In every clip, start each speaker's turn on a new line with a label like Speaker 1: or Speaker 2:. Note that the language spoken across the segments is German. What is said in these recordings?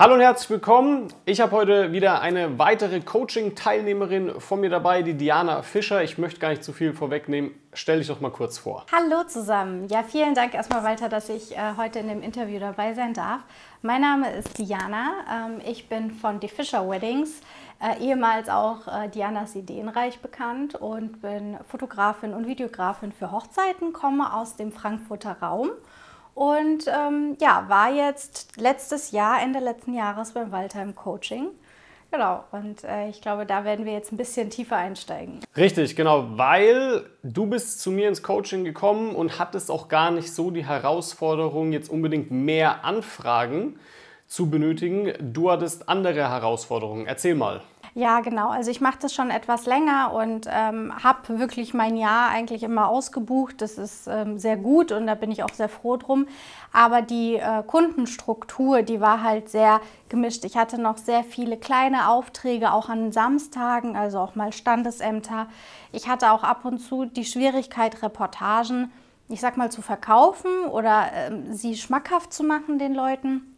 Speaker 1: Hallo und herzlich willkommen. Ich habe heute wieder eine weitere Coaching-Teilnehmerin von mir dabei, die Diana Fischer. Ich möchte gar nicht zu viel vorwegnehmen. Stell dich doch mal kurz vor.
Speaker 2: Hallo zusammen. Ja, vielen Dank erstmal, Walter, dass ich äh, heute in dem Interview dabei sein darf. Mein Name ist Diana. Ähm, ich bin von The Fischer Weddings, äh, ehemals auch äh, Dianas Ideenreich bekannt und bin Fotografin und Videografin für Hochzeiten, komme aus dem Frankfurter Raum und ähm, ja, war jetzt letztes Jahr, Ende letzten Jahres beim Walter im Coaching. Genau, und äh, ich glaube, da werden wir jetzt ein bisschen tiefer einsteigen.
Speaker 1: Richtig, genau, weil du bist zu mir ins Coaching gekommen und hattest auch gar nicht so die Herausforderung, jetzt unbedingt mehr Anfragen zu benötigen. Du hattest andere Herausforderungen. Erzähl mal.
Speaker 2: Ja, genau. Also ich mache das schon etwas länger und ähm, habe wirklich mein Jahr eigentlich immer ausgebucht. Das ist ähm, sehr gut und da bin ich auch sehr froh drum. Aber die äh, Kundenstruktur, die war halt sehr gemischt. Ich hatte noch sehr viele kleine Aufträge, auch an Samstagen, also auch mal Standesämter. Ich hatte auch ab und zu die Schwierigkeit, Reportagen, ich sag mal, zu verkaufen oder äh, sie schmackhaft zu machen den Leuten.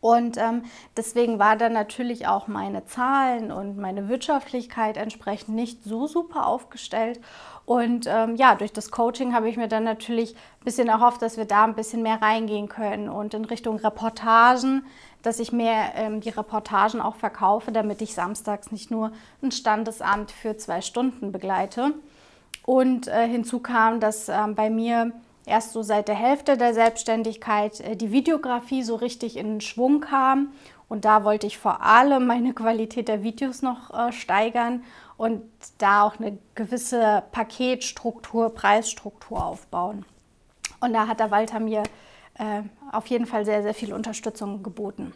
Speaker 2: Und ähm, deswegen war dann natürlich auch meine Zahlen und meine Wirtschaftlichkeit entsprechend nicht so super aufgestellt. Und ähm, ja, durch das Coaching habe ich mir dann natürlich ein bisschen erhofft, dass wir da ein bisschen mehr reingehen können und in Richtung Reportagen, dass ich mehr ähm, die Reportagen auch verkaufe, damit ich samstags nicht nur ein Standesamt für zwei Stunden begleite. Und äh, hinzu kam, dass äh, bei mir erst so seit der Hälfte der Selbstständigkeit äh, die Videografie so richtig in den Schwung kam. Und da wollte ich vor allem meine Qualität der Videos noch äh, steigern und da auch eine gewisse Paketstruktur, Preisstruktur aufbauen. Und da hat der Walter mir äh, auf jeden Fall sehr, sehr viel Unterstützung geboten.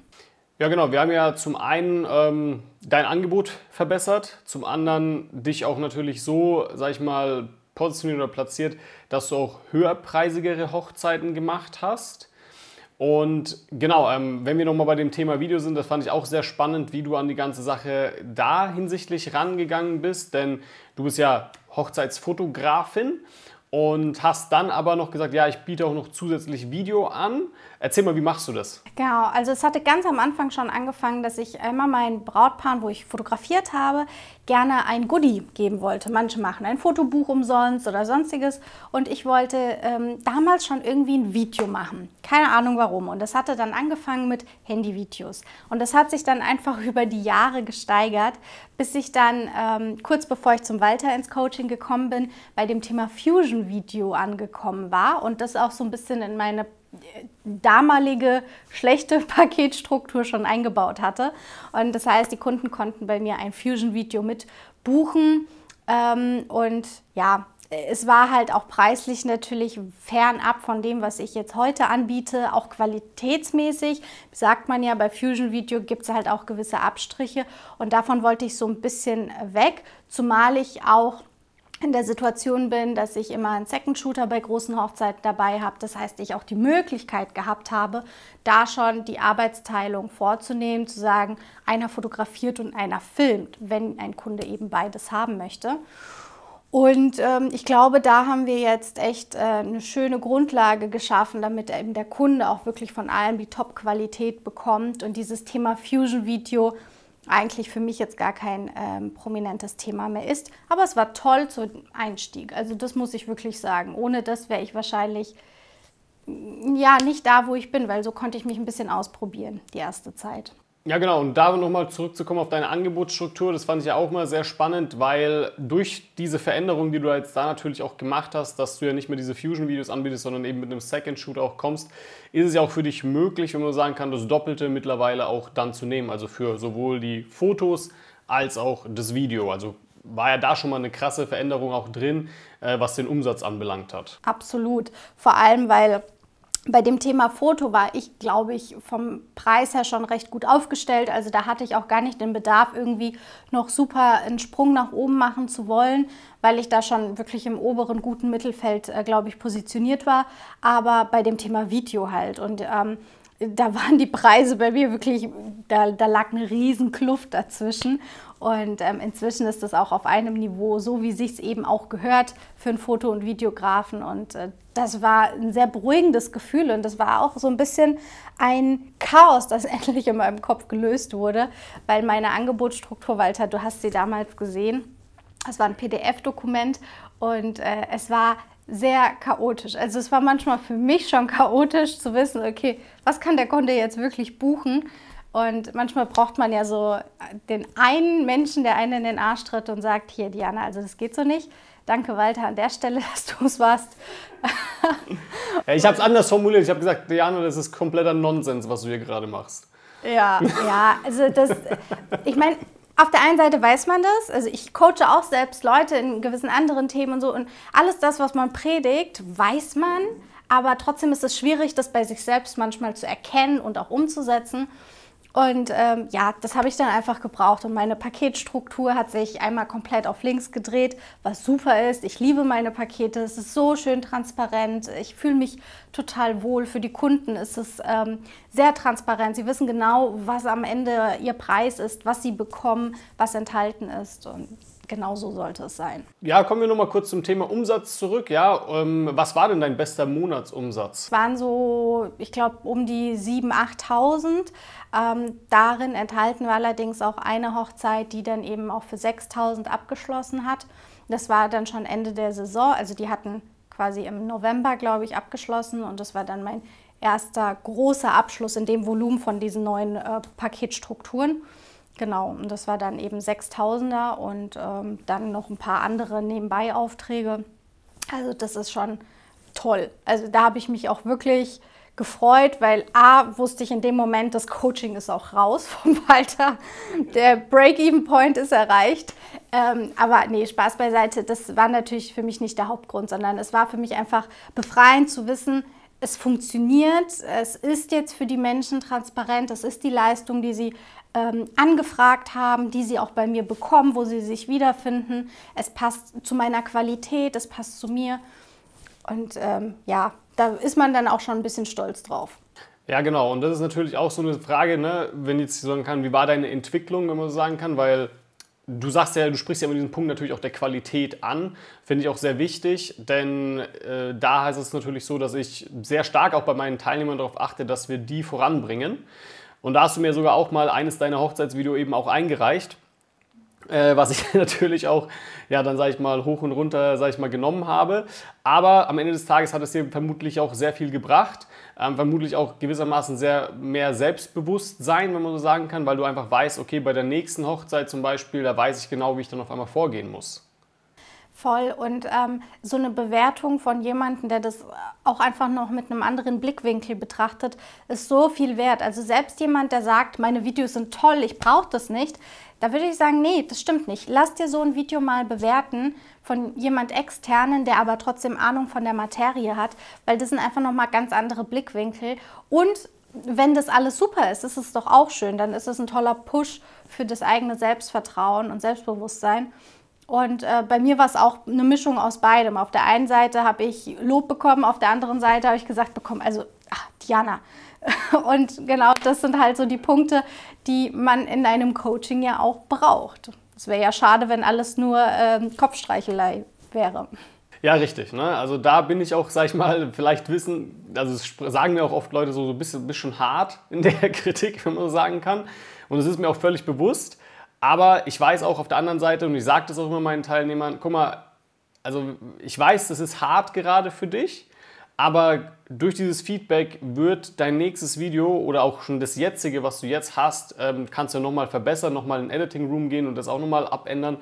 Speaker 1: Ja, genau. Wir haben ja zum einen ähm, dein Angebot verbessert, zum anderen dich auch natürlich so, sag ich mal, positioniert oder platziert, dass du auch höherpreisigere Hochzeiten gemacht hast. Und genau, ähm, wenn wir nochmal bei dem Thema Video sind, das fand ich auch sehr spannend, wie du an die ganze Sache da hinsichtlich rangegangen bist, denn du bist ja Hochzeitsfotografin und hast dann aber noch gesagt, ja, ich biete auch noch zusätzlich Video an. Erzähl mal, wie machst du das?
Speaker 2: Genau, also es hatte ganz am Anfang schon angefangen, dass ich immer meinen Brautpaaren, wo ich fotografiert habe, gerne ein Goodie geben wollte. Manche machen ein Fotobuch umsonst oder sonstiges und ich wollte ähm, damals schon irgendwie ein Video machen. Keine Ahnung warum. Und das hatte dann angefangen mit Handyvideos. Und das hat sich dann einfach über die Jahre gesteigert, bis ich dann ähm, kurz bevor ich zum Walter ins Coaching gekommen bin, bei dem Thema Fusion Video angekommen war und das auch so ein bisschen in meine damalige schlechte Paketstruktur schon eingebaut hatte. Und das heißt, die Kunden konnten bei mir ein Fusion-Video mit buchen. Ähm, und ja, es war halt auch preislich natürlich fernab von dem, was ich jetzt heute anbiete, auch qualitätsmäßig. Sagt man ja, bei Fusion Video gibt es halt auch gewisse Abstriche und davon wollte ich so ein bisschen weg, zumal ich auch in der Situation bin, dass ich immer einen Second Shooter bei großen Hochzeiten dabei habe. Das heißt, ich auch die Möglichkeit gehabt habe, da schon die Arbeitsteilung vorzunehmen, zu sagen, einer fotografiert und einer filmt, wenn ein Kunde eben beides haben möchte. Und ähm, ich glaube, da haben wir jetzt echt äh, eine schöne Grundlage geschaffen, damit eben der Kunde auch wirklich von allem die Top-Qualität bekommt und dieses Thema Fusion-Video eigentlich für mich jetzt gar kein ähm, prominentes Thema mehr ist. Aber es war toll zum Einstieg. Also das muss ich wirklich sagen. Ohne das wäre ich wahrscheinlich ja nicht da, wo ich bin, weil so konnte ich mich ein bisschen ausprobieren die erste Zeit.
Speaker 1: Ja, genau. Und da nochmal zurückzukommen auf deine Angebotsstruktur, das fand ich ja auch mal sehr spannend, weil durch diese Veränderung, die du jetzt da natürlich auch gemacht hast, dass du ja nicht mehr diese Fusion-Videos anbietest, sondern eben mit einem Second-Shoot auch kommst, ist es ja auch für dich möglich, wenn man sagen kann, das Doppelte mittlerweile auch dann zu nehmen. Also für sowohl die Fotos als auch das Video. Also war ja da schon mal eine krasse Veränderung auch drin, äh, was den Umsatz anbelangt hat.
Speaker 2: Absolut. Vor allem, weil bei dem Thema Foto war ich, glaube ich, vom Preis her schon recht gut aufgestellt. Also da hatte ich auch gar nicht den Bedarf, irgendwie noch super einen Sprung nach oben machen zu wollen, weil ich da schon wirklich im oberen guten Mittelfeld, äh, glaube ich, positioniert war. Aber bei dem Thema Video halt. Und ähm, da waren die Preise bei mir wirklich, da, da lag eine riesen Kluft dazwischen. Und ähm, inzwischen ist das auch auf einem Niveau, so wie sich es eben auch gehört für einen Foto- und Videografen. Und äh, das war ein sehr beruhigendes Gefühl und das war auch so ein bisschen ein Chaos, das endlich in meinem Kopf gelöst wurde, weil meine Angebotsstruktur, Walter, du hast sie damals gesehen, es war ein PDF-Dokument und äh, es war sehr chaotisch. Also es war manchmal für mich schon chaotisch zu wissen, okay, was kann der Kunde jetzt wirklich buchen? Und manchmal braucht man ja so den einen Menschen, der einen in den Arsch tritt und sagt, hier Diana, also das geht so nicht. Danke Walter an der Stelle, dass du es warst.
Speaker 1: ich habe es anders formuliert. Ich habe gesagt, Diana, das ist kompletter Nonsens, was du hier gerade machst.
Speaker 2: Ja, ja, also das, ich meine, auf der einen Seite weiß man das, also ich coache auch selbst Leute in gewissen anderen Themen und so und alles das, was man predigt, weiß man, aber trotzdem ist es schwierig, das bei sich selbst manchmal zu erkennen und auch umzusetzen. Und ähm, ja, das habe ich dann einfach gebraucht. Und meine Paketstruktur hat sich einmal komplett auf links gedreht, was super ist. Ich liebe meine Pakete. Es ist so schön transparent. Ich fühle mich total wohl. Für die Kunden ist es ähm, sehr transparent. Sie wissen genau, was am Ende ihr Preis ist, was sie bekommen, was enthalten ist. Und genau so sollte es sein.
Speaker 1: Ja, kommen wir nochmal kurz zum Thema Umsatz zurück. Ja, ähm, was war denn dein bester Monatsumsatz?
Speaker 2: Es waren so, ich glaube, um die 7.000, 8.000. Ähm, darin enthalten wir allerdings auch eine Hochzeit, die dann eben auch für 6.000 abgeschlossen hat. Das war dann schon Ende der Saison. Also die hatten quasi im November, glaube ich, abgeschlossen und das war dann mein erster großer Abschluss in dem Volumen von diesen neuen äh, Paketstrukturen. Genau, und das war dann eben 6000er und ähm, dann noch ein paar andere Nebenbei-Aufträge. Also das ist schon toll. Also da habe ich mich auch wirklich gefreut, weil A, wusste ich in dem Moment, das Coaching ist auch raus vom Walter. Der Break-Even-Point ist erreicht. Ähm, aber nee, Spaß beiseite, das war natürlich für mich nicht der Hauptgrund, sondern es war für mich einfach befreiend zu wissen, es funktioniert, es ist jetzt für die Menschen transparent, es ist die Leistung, die sie ähm, angefragt haben, die sie auch bei mir bekommen, wo sie sich wiederfinden. Es passt zu meiner Qualität, es passt zu mir. Und ähm, ja, da ist man dann auch schon ein bisschen stolz drauf.
Speaker 1: Ja, genau. Und das ist natürlich auch so eine Frage, ne? wenn jetzt sagen kann, wie war deine Entwicklung, wenn man so sagen kann, weil du sagst ja, du sprichst ja immer diesen Punkt natürlich auch der Qualität an. Finde ich auch sehr wichtig, denn äh, da heißt es natürlich so, dass ich sehr stark auch bei meinen Teilnehmern darauf achte, dass wir die voranbringen. Und da hast du mir sogar auch mal eines deiner Hochzeitsvideo eben auch eingereicht, äh, was ich natürlich auch, ja, dann sage ich mal, hoch und runter, sage ich mal, genommen habe. Aber am Ende des Tages hat es dir vermutlich auch sehr viel gebracht. Ähm, vermutlich auch gewissermaßen sehr mehr Selbstbewusstsein, wenn man so sagen kann, weil du einfach weißt, okay, bei der nächsten Hochzeit zum Beispiel, da weiß ich genau, wie ich dann auf einmal vorgehen muss.
Speaker 2: Voll. Und ähm, so eine Bewertung von jemandem, der das auch einfach noch mit einem anderen Blickwinkel betrachtet, ist so viel wert. Also selbst jemand, der sagt, meine Videos sind toll, ich brauche das nicht, da würde ich sagen, nee, das stimmt nicht. Lass dir so ein Video mal bewerten von jemand externen, der aber trotzdem Ahnung von der Materie hat, weil das sind einfach noch mal ganz andere Blickwinkel und wenn das alles super ist, ist es doch auch schön. Dann ist es ein toller Push für das eigene Selbstvertrauen und Selbstbewusstsein. Und äh, bei mir war es auch eine Mischung aus beidem. Auf der einen Seite habe ich Lob bekommen, auf der anderen Seite habe ich gesagt bekommen, also ach, Diana. Und genau das sind halt so die Punkte, die man in einem Coaching ja auch braucht. Es wäre ja schade, wenn alles nur ähm, Kopfstreichelei wäre.
Speaker 1: Ja, richtig. Ne? Also da bin ich auch, sag ich mal, vielleicht wissen, also sagen mir auch oft Leute so, so ein bisschen, bisschen hart in der Kritik, wenn man so sagen kann. Und es ist mir auch völlig bewusst. Aber ich weiß auch auf der anderen Seite, und ich sage das auch immer meinen Teilnehmern, guck mal, also ich weiß, das ist hart gerade für dich, aber durch dieses Feedback wird dein nächstes Video oder auch schon das jetzige, was du jetzt hast, ähm, kannst du nochmal verbessern, nochmal in den Editing Room gehen und das auch nochmal abändern.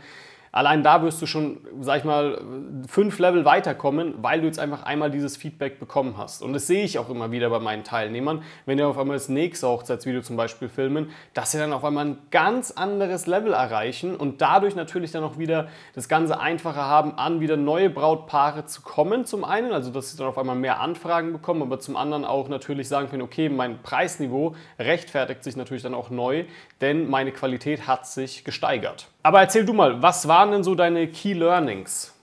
Speaker 1: Allein da wirst du schon, sag ich mal, fünf Level weiterkommen, weil du jetzt einfach einmal dieses Feedback bekommen hast. Und das sehe ich auch immer wieder bei meinen Teilnehmern, wenn die auf einmal das nächste Hochzeitsvideo zum Beispiel filmen, dass sie dann auf einmal ein ganz anderes Level erreichen und dadurch natürlich dann auch wieder das Ganze einfacher haben, an wieder neue Brautpaare zu kommen. Zum einen, also dass sie dann auf einmal mehr Anfragen bekommen, aber zum anderen auch natürlich sagen können, okay, mein Preisniveau rechtfertigt sich natürlich dann auch neu, denn meine Qualität hat sich gesteigert. Aber erzähl du mal, was waren denn so deine Key Learnings?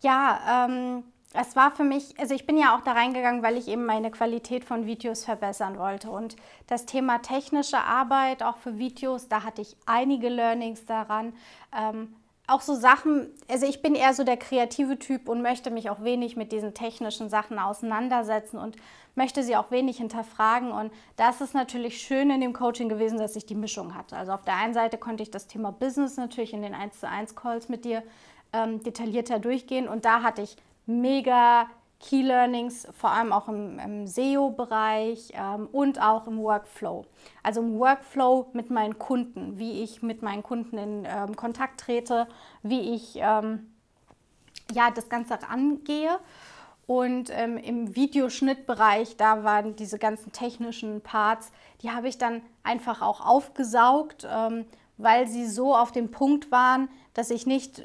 Speaker 2: Ja, ähm, es war für mich, also ich bin ja auch da reingegangen, weil ich eben meine Qualität von Videos verbessern wollte. Und das Thema technische Arbeit, auch für Videos, da hatte ich einige Learnings daran. Ähm, auch so Sachen, also ich bin eher so der kreative Typ und möchte mich auch wenig mit diesen technischen Sachen auseinandersetzen und möchte sie auch wenig hinterfragen. Und da ist natürlich schön in dem Coaching gewesen, dass ich die Mischung hatte. Also auf der einen Seite konnte ich das Thema Business natürlich in den 1 zu 1 Calls mit dir ähm, detaillierter durchgehen und da hatte ich mega Key Learnings, vor allem auch im, im SEO-Bereich ähm, und auch im Workflow. Also im Workflow mit meinen Kunden, wie ich mit meinen Kunden in ähm, Kontakt trete, wie ich ähm, ja, das Ganze angehe. Und ähm, im Videoschnittbereich, da waren diese ganzen technischen Parts, die habe ich dann einfach auch aufgesaugt, ähm, weil sie so auf den Punkt waren, dass ich nicht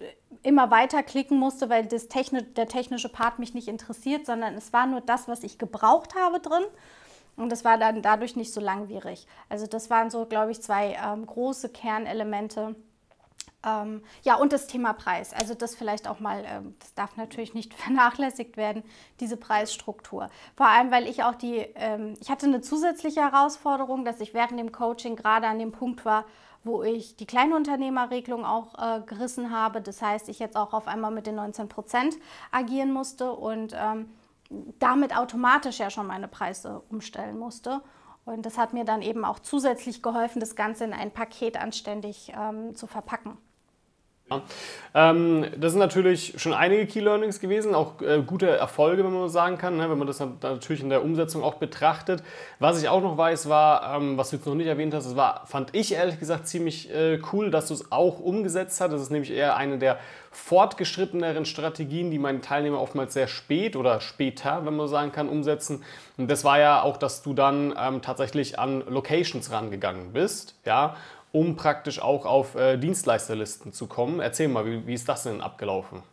Speaker 2: immer weiter klicken musste, weil das Techni der technische Part mich nicht interessiert, sondern es war nur das, was ich gebraucht habe drin. Und das war dann dadurch nicht so langwierig. Also das waren so, glaube ich, zwei ähm, große Kernelemente. Ähm, ja, und das Thema Preis. Also das vielleicht auch mal, ähm, das darf natürlich nicht vernachlässigt werden, diese Preisstruktur. Vor allem, weil ich auch die, ähm, ich hatte eine zusätzliche Herausforderung, dass ich während dem Coaching gerade an dem Punkt war, wo ich die Kleinunternehmerregelung auch äh, gerissen habe. Das heißt, ich jetzt auch auf einmal mit den 19 Prozent agieren musste und ähm, damit automatisch ja schon meine Preise umstellen musste. Und das hat mir dann eben auch zusätzlich geholfen, das Ganze in ein Paket anständig ähm, zu verpacken.
Speaker 1: Ja. Ähm, das sind natürlich schon einige Key Learnings gewesen, auch äh, gute Erfolge, wenn man sagen kann, ne, wenn man das natürlich in der Umsetzung auch betrachtet. Was ich auch noch weiß, war, ähm, was du jetzt noch nicht erwähnt hast, das war, fand ich ehrlich gesagt ziemlich äh, cool, dass du es auch umgesetzt hast. Das ist nämlich eher eine der fortgeschritteneren Strategien, die meine Teilnehmer oftmals sehr spät oder später, wenn man sagen kann, umsetzen. Und das war ja auch, dass du dann ähm, tatsächlich an Locations rangegangen bist, ja, um praktisch auch auf äh, Dienstleisterlisten zu kommen. Erzähl mal, wie, wie, ist das denn abgelaufen?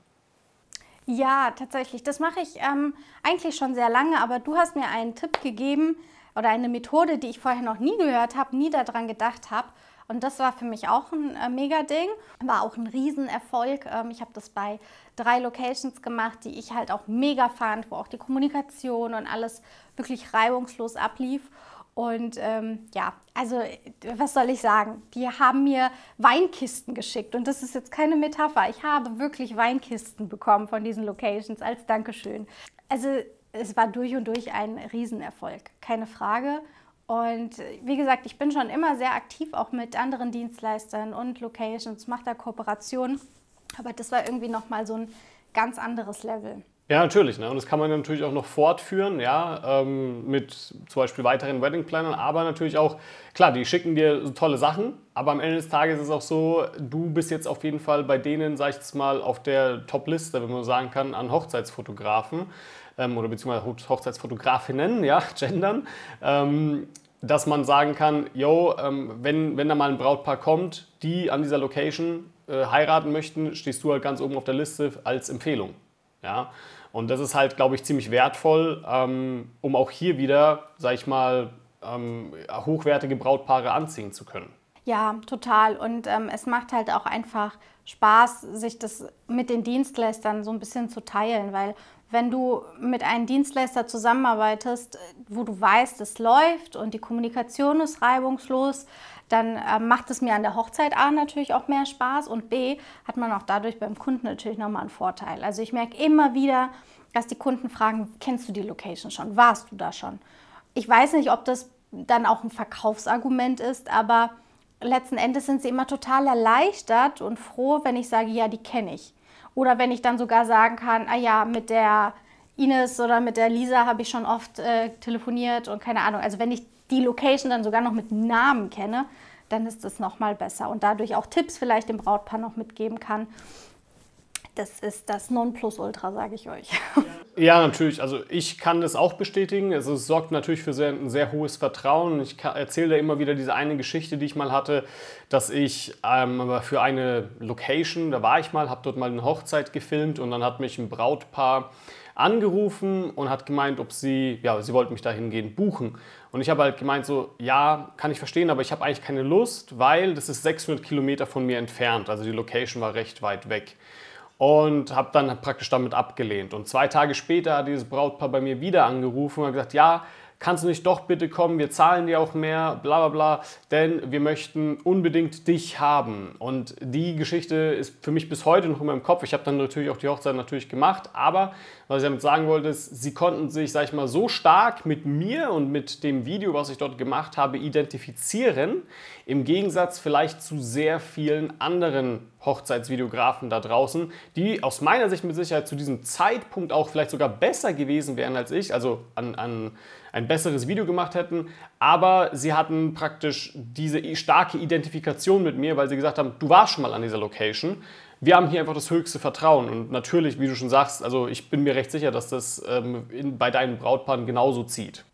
Speaker 2: Ja, tatsächlich. Das mache ich ähm, eigentlich schon sehr lange, aber du hast mir einen Tipp gegeben oder eine Methode, die ich vorher noch nie gehört habe, nie daran gedacht habe. Und das war für mich auch ein äh, Mega-Ding, war auch ein Riesenerfolg. Ähm, ich habe das bei drei Locations gemacht, die ich halt auch mega fand, wo auch die Kommunikation und alles wirklich reibungslos ablief. Und ähm, ja, also was soll ich sagen? Die haben mir Weinkisten geschickt und das ist jetzt keine Metapher. Ich habe wirklich Weinkisten bekommen von diesen Locations als Dankeschön. Also es war durch und durch ein Riesenerfolg, keine Frage. Und wie gesagt, ich bin schon immer sehr aktiv auch mit anderen Dienstleistern und Locations, mache da Kooperationen. Aber das war irgendwie nochmal so ein ganz anderes Level.
Speaker 1: Ja, natürlich. Ne? Und das kann man natürlich auch noch fortführen, ja, ähm, mit zum Beispiel weiteren Weddingplanern, aber natürlich auch, klar, die schicken dir so tolle Sachen, aber am Ende des Tages ist es auch so, du bist jetzt auf jeden Fall bei denen, sag ich jetzt mal, auf der Top-Liste, wenn man so sagen kann, an Hochzeitsfotografen ähm, oder beziehungsweise Hochzeitsfotografinnen, ja, gendern, ähm, dass man sagen kann, yo, ähm, wenn, wenn da mal ein Brautpaar kommt, die an dieser Location äh, heiraten möchten, stehst du halt ganz oben auf der Liste als Empfehlung. Ja? Und das ist halt, glaube ich, ziemlich wertvoll, ähm, um auch hier wieder, sag ich mal, ähm, hochwertige Brautpaare anziehen zu können.
Speaker 2: Ja, total. Und ähm, es macht halt auch einfach Spaß, sich das mit den Dienstleistern so ein bisschen zu teilen, weil wenn du mit einem Dienstleister zusammenarbeitest, wo du weißt, es läuft und die Kommunikation ist reibungslos, dann äh, macht es mir an der Hochzeit A natürlich auch mehr Spaß und B hat man auch dadurch beim Kunden natürlich nochmal einen Vorteil. Also ich merke immer wieder, dass die Kunden fragen, kennst du die Location schon? Warst du da schon? Ich weiß nicht, ob das dann auch ein Verkaufsargument ist, aber letzten Endes sind sie immer total erleichtert und froh, wenn ich sage, ja, die kenne ich. Oder wenn ich dann sogar sagen kann, ah ja, mit der Ines oder mit der Lisa habe ich schon oft äh, telefoniert und keine Ahnung. Also wenn ich die Location dann sogar noch mit Namen kenne, dann ist es noch mal besser und dadurch auch Tipps vielleicht dem Brautpaar noch mitgeben kann. Das ist das Nonplusultra, sage ich euch.
Speaker 1: Ja, natürlich. Also ich kann das auch bestätigen. Also es sorgt natürlich für sehr, ein sehr hohes Vertrauen. Ich erzähle da immer wieder diese eine Geschichte, die ich mal hatte, dass ich ähm, für eine Location, da war ich mal, habe dort mal eine Hochzeit gefilmt und dann hat mich ein Brautpaar angerufen und hat gemeint, ob sie, ja, sie wollten mich dahingehend buchen. Und ich habe halt gemeint so, ja, kann ich verstehen, aber ich habe eigentlich keine Lust, weil das ist 600 Kilometer von mir entfernt. Also die Location war recht weit weg. und habe dann praktisch damit abgelehnt. Und zwei Tage später hat dieses Brautpaar bei mir wieder angerufen und gesagt, ja, kannst du nicht doch bitte kommen, wir zahlen dir auch mehr, bla bla bla, denn wir möchten unbedingt dich haben. Und die Geschichte ist für mich bis heute noch in meinem Kopf. Ich habe dann natürlich auch die Hochzeit natürlich gemacht, aber was ich damit sagen wollte, ist, sie konnten sich, sag ich mal, so stark mit mir und mit dem Video, was ich dort gemacht habe, identifizieren, im Gegensatz vielleicht zu sehr vielen anderen Hochzeitsvideografen da draußen, die aus meiner Sicht mit Sicherheit zu diesem Zeitpunkt auch vielleicht sogar besser gewesen wären als ich, also an, an ein besseres Video gemacht hätten, aber sie hatten praktisch diese starke Identifikation mit mir, weil sie gesagt haben, du warst schon mal an dieser Location. Wir haben hier einfach das höchste Vertrauen und natürlich, wie du schon sagst, also ich bin mir recht sicher, dass das ähm, in, bei deinen Brautpaaren genauso zieht.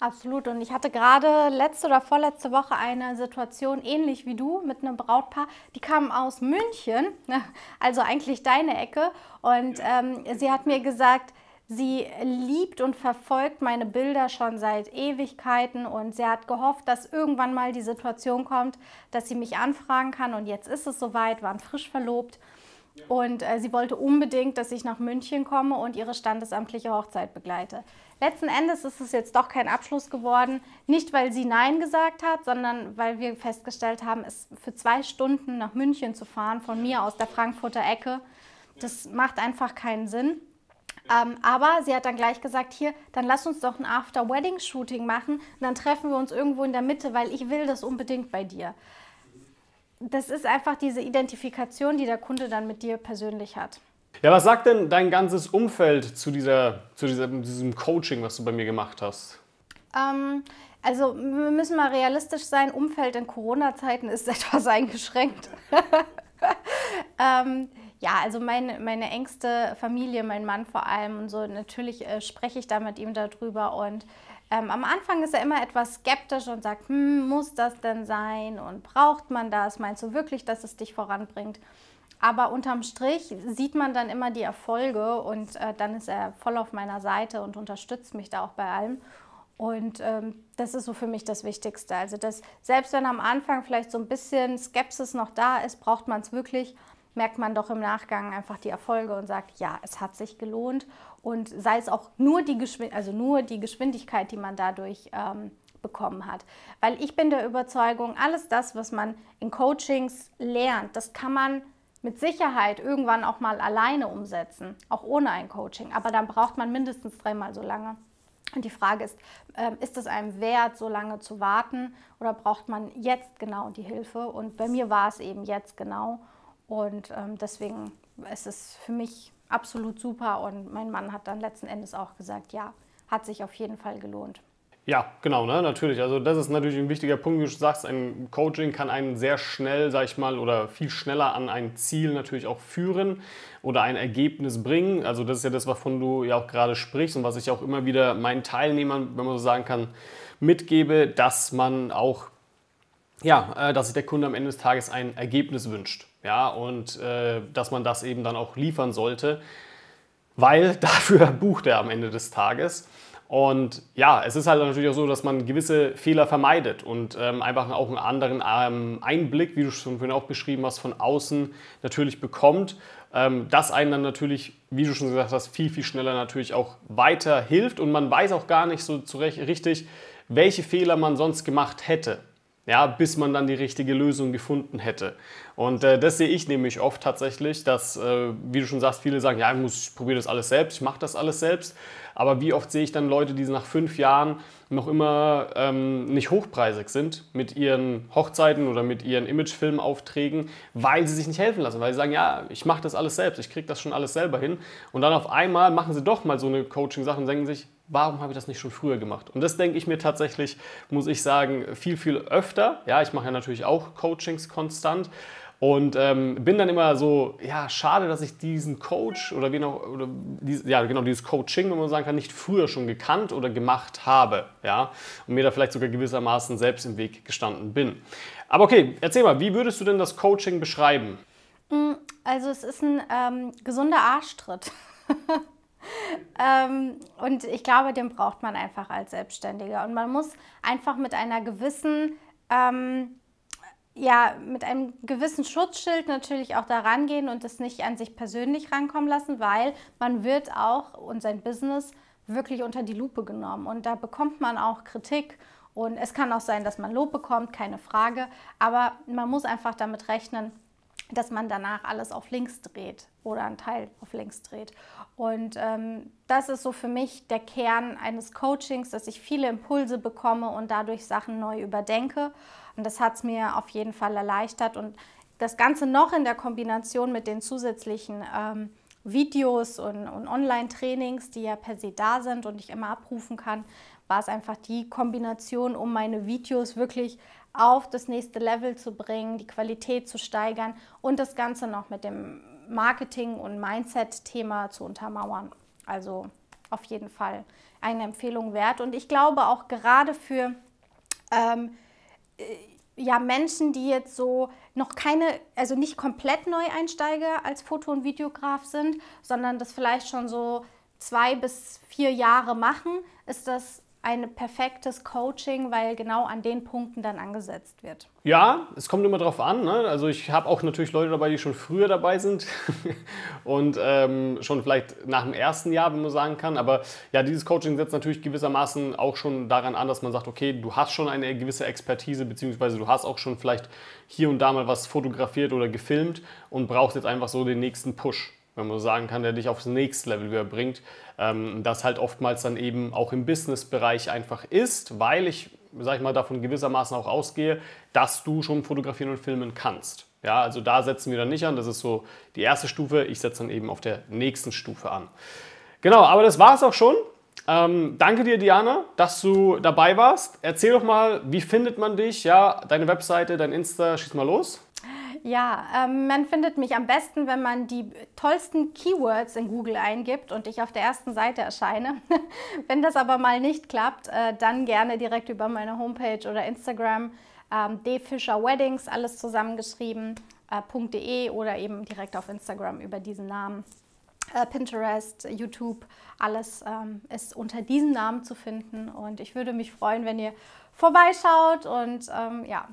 Speaker 2: Absolut. Und ich hatte gerade letzte oder vorletzte Woche eine Situation ähnlich wie du mit einem Brautpaar. Die kamen aus München, also eigentlich deine Ecke. Und ähm, sie hat mir gesagt, Sie liebt und verfolgt meine Bilder schon seit Ewigkeiten und sie hat gehofft, dass irgendwann mal die Situation kommt, dass sie mich anfragen kann. Und jetzt ist es soweit, waren frisch verlobt. Und äh, sie wollte unbedingt, dass ich nach München komme und ihre standesamtliche Hochzeit begleite. Letzten Endes ist es jetzt doch kein Abschluss geworden. Nicht, weil sie Nein gesagt hat, sondern weil wir festgestellt haben, es für zwei Stunden nach München zu fahren, von mir aus der Frankfurter Ecke, das macht einfach keinen Sinn. Ähm, aber sie hat dann gleich gesagt, hier, dann lass uns doch ein After-Wedding-Shooting machen und dann treffen wir uns irgendwo in der Mitte, weil ich will das unbedingt bei dir. Das ist einfach diese Identifikation, die der Kunde dann mit dir persönlich hat.
Speaker 1: Ja, was sagt denn dein ganzes Umfeld zu, dieser, zu dieser, diesem Coaching, was du bei mir gemacht hast?
Speaker 2: Ähm, also wir müssen mal realistisch sein, Umfeld in Corona-Zeiten ist etwas eingeschränkt. ähm, ja, also meine, meine engste Familie, mein Mann vor allem und so, natürlich äh, spreche ich da mit ihm darüber und ähm, am Anfang ist er immer etwas skeptisch und sagt, hm, muss das denn sein und braucht man das? Meinst du wirklich, dass es dich voranbringt? Aber unterm Strich sieht man dann immer die Erfolge und äh, dann ist er voll auf meiner Seite und unterstützt mich da auch bei allem. Und ähm, das ist so für mich das Wichtigste. Also, dass selbst wenn am Anfang vielleicht so ein bisschen Skepsis noch da ist, braucht man es wirklich merkt man doch im Nachgang einfach die Erfolge und sagt, ja, es hat sich gelohnt. Und sei es auch nur die, Geschwind also nur die Geschwindigkeit, die man dadurch ähm, bekommen hat. Weil ich bin der Überzeugung, alles das, was man in Coachings lernt, das kann man mit Sicherheit irgendwann auch mal alleine umsetzen, auch ohne ein Coaching. Aber dann braucht man mindestens dreimal so lange. Und die Frage ist, ähm, ist es einem wert, so lange zu warten oder braucht man jetzt genau die Hilfe? Und bei mir war es eben jetzt genau. Und ähm, deswegen ist es für mich absolut super. Und mein Mann hat dann letzten Endes auch gesagt, ja, hat sich auf jeden Fall gelohnt.
Speaker 1: Ja, genau, ne? natürlich. Also das ist natürlich ein wichtiger Punkt, wie du sagst, ein Coaching kann einen sehr schnell, sag ich mal, oder viel schneller an ein Ziel natürlich auch führen oder ein Ergebnis bringen. Also das ist ja das, wovon du ja auch gerade sprichst und was ich auch immer wieder meinen Teilnehmern, wenn man so sagen kann, mitgebe, dass man auch, ja, äh, dass sich der Kunde am Ende des Tages ein Ergebnis wünscht. Ja, und äh, dass man das eben dann auch liefern sollte, weil dafür bucht er am Ende des Tages. Und ja, es ist halt natürlich auch so, dass man gewisse Fehler vermeidet und ähm, einfach auch einen anderen ähm, Einblick, wie du schon vorhin auch beschrieben hast, von außen natürlich bekommt, ähm, das einen dann natürlich, wie du schon gesagt hast, viel, viel schneller natürlich auch weiterhilft und man weiß auch gar nicht so zurecht richtig, welche Fehler man sonst gemacht hätte ja, bis man dann die richtige Lösung gefunden hätte. Und äh, das sehe ich nämlich oft tatsächlich, dass, äh, wie du schon sagst, viele sagen, ja, ich, muss, ich probiere das alles selbst, ich mache das alles selbst. Aber wie oft sehe ich dann Leute, die nach fünf Jahren noch immer ähm, nicht hochpreisig sind mit ihren Hochzeiten oder mit ihren Imagefilmaufträgen, weil sie sich nicht helfen lassen, weil sie sagen, ja, ich mache das alles selbst, ich kriege das schon alles selber hin. Und dann auf einmal machen sie doch mal so eine Coaching-Sache und denken sich, warum habe ich das nicht schon früher gemacht? Und das denke ich mir tatsächlich, muss ich sagen, viel, viel öfter. Ja, ich mache ja natürlich auch Coachings konstant. Und ähm, bin dann immer so, ja, schade, dass ich diesen Coach oder wie noch, oder dies, ja, genau, dieses Coaching, wenn man sagen kann, nicht früher schon gekannt oder gemacht habe, ja, und mir da vielleicht sogar gewissermaßen selbst im Weg gestanden bin. Aber okay, erzähl mal, wie würdest du denn das Coaching beschreiben?
Speaker 2: Mm, also es ist ein ähm, gesunder Arschtritt. ähm, und ich glaube, den braucht man einfach als Selbstständiger. Und man muss einfach mit einer gewissen ähm, ja, mit einem gewissen Schutzschild natürlich auch da rangehen und es nicht an sich persönlich rankommen lassen, weil man wird auch und sein Business wirklich unter die Lupe genommen und da bekommt man auch Kritik und es kann auch sein, dass man Lob bekommt, keine Frage, aber man muss einfach damit rechnen, dass man danach alles auf links dreht oder einen Teil auf links dreht. Und ähm, das ist so für mich der Kern eines Coachings, dass ich viele Impulse bekomme und dadurch Sachen neu überdenke. Und das hat es mir auf jeden Fall erleichtert. Und das Ganze noch in der Kombination mit den zusätzlichen ähm, Videos und, und Online-Trainings, die ja per se da sind und ich immer abrufen kann, war es einfach die Kombination, um meine Videos wirklich auf das nächste Level zu bringen, die Qualität zu steigern und das Ganze noch mit dem Marketing- und Mindset-Thema zu untermauern. Also auf jeden Fall eine Empfehlung wert. Und ich glaube auch gerade für ähm, äh, ja, Menschen, die jetzt so noch keine, also nicht komplett Neueinsteiger als Foto- und Videograf sind, sondern das vielleicht schon so zwei bis vier Jahre machen, ist das ein perfektes Coaching, weil genau an den Punkten dann angesetzt wird.
Speaker 1: Ja, es kommt immer drauf an. Ne? Also ich habe auch natürlich Leute dabei, die schon früher dabei sind und ähm, schon vielleicht nach dem ersten Jahr, wenn man sagen kann. Aber ja, dieses Coaching setzt natürlich gewissermaßen auch schon daran an, dass man sagt, okay, du hast schon eine gewisse Expertise, beziehungsweise du hast auch schon vielleicht hier und da mal was fotografiert oder gefilmt und brauchst jetzt einfach so den nächsten Push wenn man so sagen kann, der dich aufs nächste Level wieder bringt. Ähm, das halt oftmals dann eben auch im Business-Bereich einfach ist, weil ich, sag ich mal, davon gewissermaßen auch ausgehe, dass du schon fotografieren und filmen kannst. Ja, also da setzen wir dann nicht an, das ist so die erste Stufe. Ich setze dann eben auf der nächsten Stufe an. Genau, aber das war es auch schon. Ähm, danke dir, Diana, dass du dabei warst. Erzähl doch mal, wie findet man dich? Ja, deine Webseite, dein Insta, schieß mal los.
Speaker 2: Ja, ähm, man findet mich am besten, wenn man die tollsten Keywords in Google eingibt und ich auf der ersten Seite erscheine. wenn das aber mal nicht klappt, äh, dann gerne direkt über meine Homepage oder Instagram ähm, dfischerweddings, alles zusammengeschrieben, äh, .de oder eben direkt auf Instagram über diesen Namen. Äh, Pinterest, YouTube, alles ähm, ist unter diesem Namen zu finden und ich würde mich freuen, wenn ihr vorbeischaut und ähm, ja,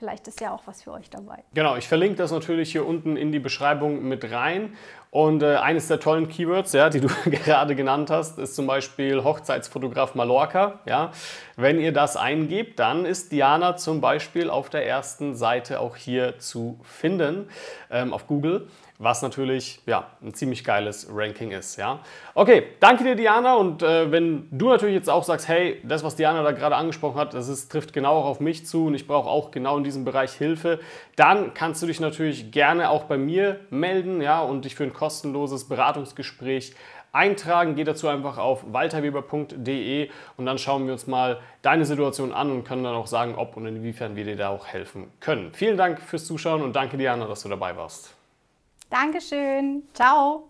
Speaker 2: Vielleicht ist ja auch was für euch dabei.
Speaker 1: Genau, ich verlinke das natürlich hier unten in die Beschreibung mit rein. Und äh, eines der tollen Keywords, ja, die du gerade genannt hast, ist zum Beispiel Hochzeitsfotograf Mallorca. Ja. Wenn ihr das eingebt, dann ist Diana zum Beispiel auf der ersten Seite auch hier zu finden ähm, auf Google was natürlich ja, ein ziemlich geiles Ranking ist. Ja? Okay, danke dir, Diana. Und äh, wenn du natürlich jetzt auch sagst, hey, das, was Diana da gerade angesprochen hat, das ist, trifft genau auch auf mich zu und ich brauche auch genau in diesem Bereich Hilfe, dann kannst du dich natürlich gerne auch bei mir melden ja, und dich für ein kostenloses Beratungsgespräch eintragen. Geh dazu einfach auf walterweber.de und dann schauen wir uns mal deine Situation an und können dann auch sagen, ob und inwiefern wir dir da auch helfen können. Vielen Dank fürs Zuschauen und danke Diana, dass du dabei warst.
Speaker 2: Dankeschön. Ciao.